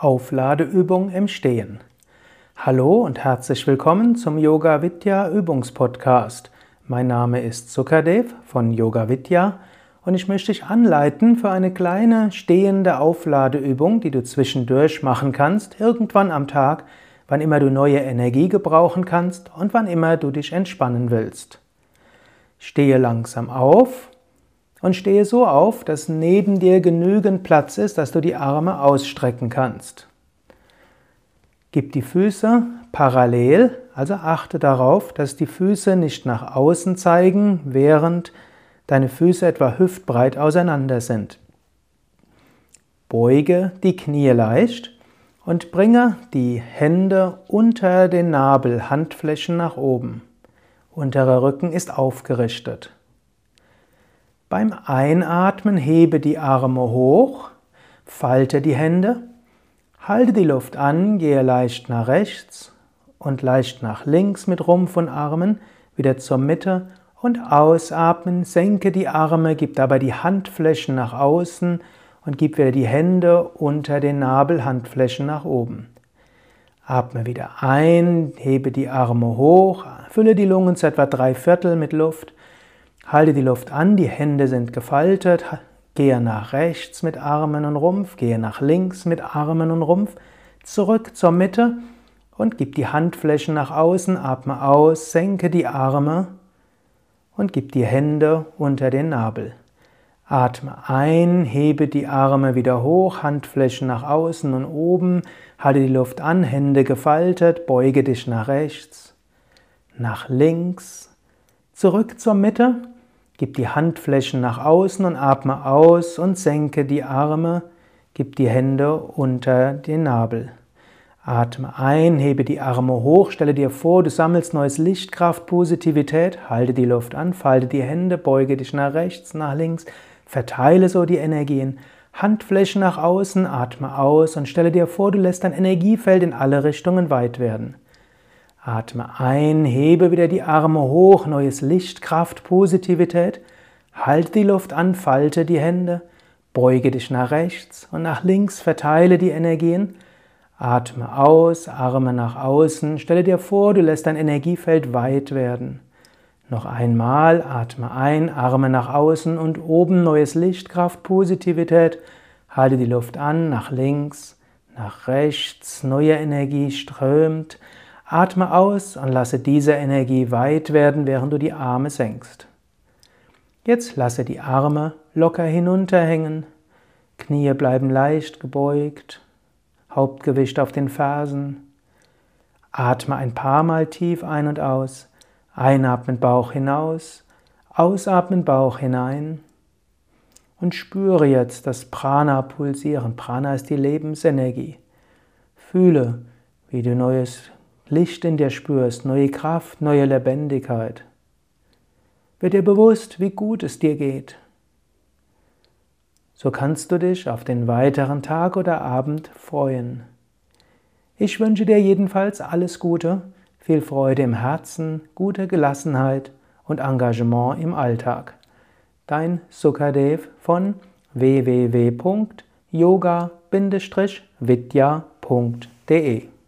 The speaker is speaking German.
Aufladeübung im Stehen. Hallo und herzlich willkommen zum Yoga Vidya Übungspodcast. Mein Name ist Sukadev von Yoga Vidya und ich möchte dich anleiten für eine kleine stehende Aufladeübung, die du zwischendurch machen kannst, irgendwann am Tag, wann immer du neue Energie gebrauchen kannst und wann immer du dich entspannen willst. Stehe langsam auf und stehe so auf, dass neben dir genügend Platz ist, dass du die Arme ausstrecken kannst. Gib die Füße parallel, also achte darauf, dass die Füße nicht nach außen zeigen, während deine Füße etwa hüftbreit auseinander sind. Beuge die Knie leicht und bringe die Hände unter den Nabel, Handflächen nach oben. Unterer Rücken ist aufgerichtet. Beim Einatmen hebe die Arme hoch, falte die Hände, halte die Luft an, gehe leicht nach rechts und leicht nach links mit Rumpf und Armen, wieder zur Mitte und ausatmen, senke die Arme, gib dabei die Handflächen nach außen und gib wieder die Hände unter den Nabel, Handflächen nach oben. Atme wieder ein, hebe die Arme hoch, fülle die Lungen zu etwa drei Viertel mit Luft Halte die Luft an, die Hände sind gefaltet, gehe nach rechts mit Armen und Rumpf, gehe nach links mit Armen und Rumpf, zurück zur Mitte und gib die Handflächen nach außen, atme aus, senke die Arme und gib die Hände unter den Nabel. Atme ein, hebe die Arme wieder hoch, Handflächen nach außen und oben, halte die Luft an, Hände gefaltet, beuge dich nach rechts, nach links, zurück zur Mitte Gib die Handflächen nach außen und atme aus und senke die Arme. Gib die Hände unter den Nabel. Atme ein, hebe die Arme hoch, stelle dir vor, du sammelst neues Licht, Kraft, Positivität, halte die Luft an, falte die Hände, beuge dich nach rechts, nach links, verteile so die Energien. Handflächen nach außen, atme aus und stelle dir vor, du lässt dein Energiefeld in alle Richtungen weit werden. Atme ein, hebe wieder die Arme hoch, neues Licht, Kraft, Positivität. Halte die Luft an, falte die Hände, beuge dich nach rechts und nach links, verteile die Energien. Atme aus, Arme nach außen, stelle dir vor, du lässt dein Energiefeld weit werden. Noch einmal, atme ein, Arme nach außen und oben neues Licht, Kraft, Positivität. Halte die Luft an, nach links, nach rechts, neue Energie strömt. Atme aus und lasse diese Energie weit werden, während du die Arme senkst. Jetzt lasse die Arme locker hinunterhängen, Knie bleiben leicht gebeugt, Hauptgewicht auf den Fersen. Atme ein paar Mal tief ein und aus. Einatmen Bauch hinaus, ausatmen Bauch hinein. Und spüre jetzt das Prana pulsieren. Prana ist die Lebensenergie. Fühle, wie du neues Licht in dir spürst, neue Kraft, neue Lebendigkeit. Wird dir bewusst, wie gut es dir geht. So kannst du dich auf den weiteren Tag oder Abend freuen. Ich wünsche dir jedenfalls alles Gute, viel Freude im Herzen, gute Gelassenheit und Engagement im Alltag. Dein Sukadev von www.yoga-vidya.de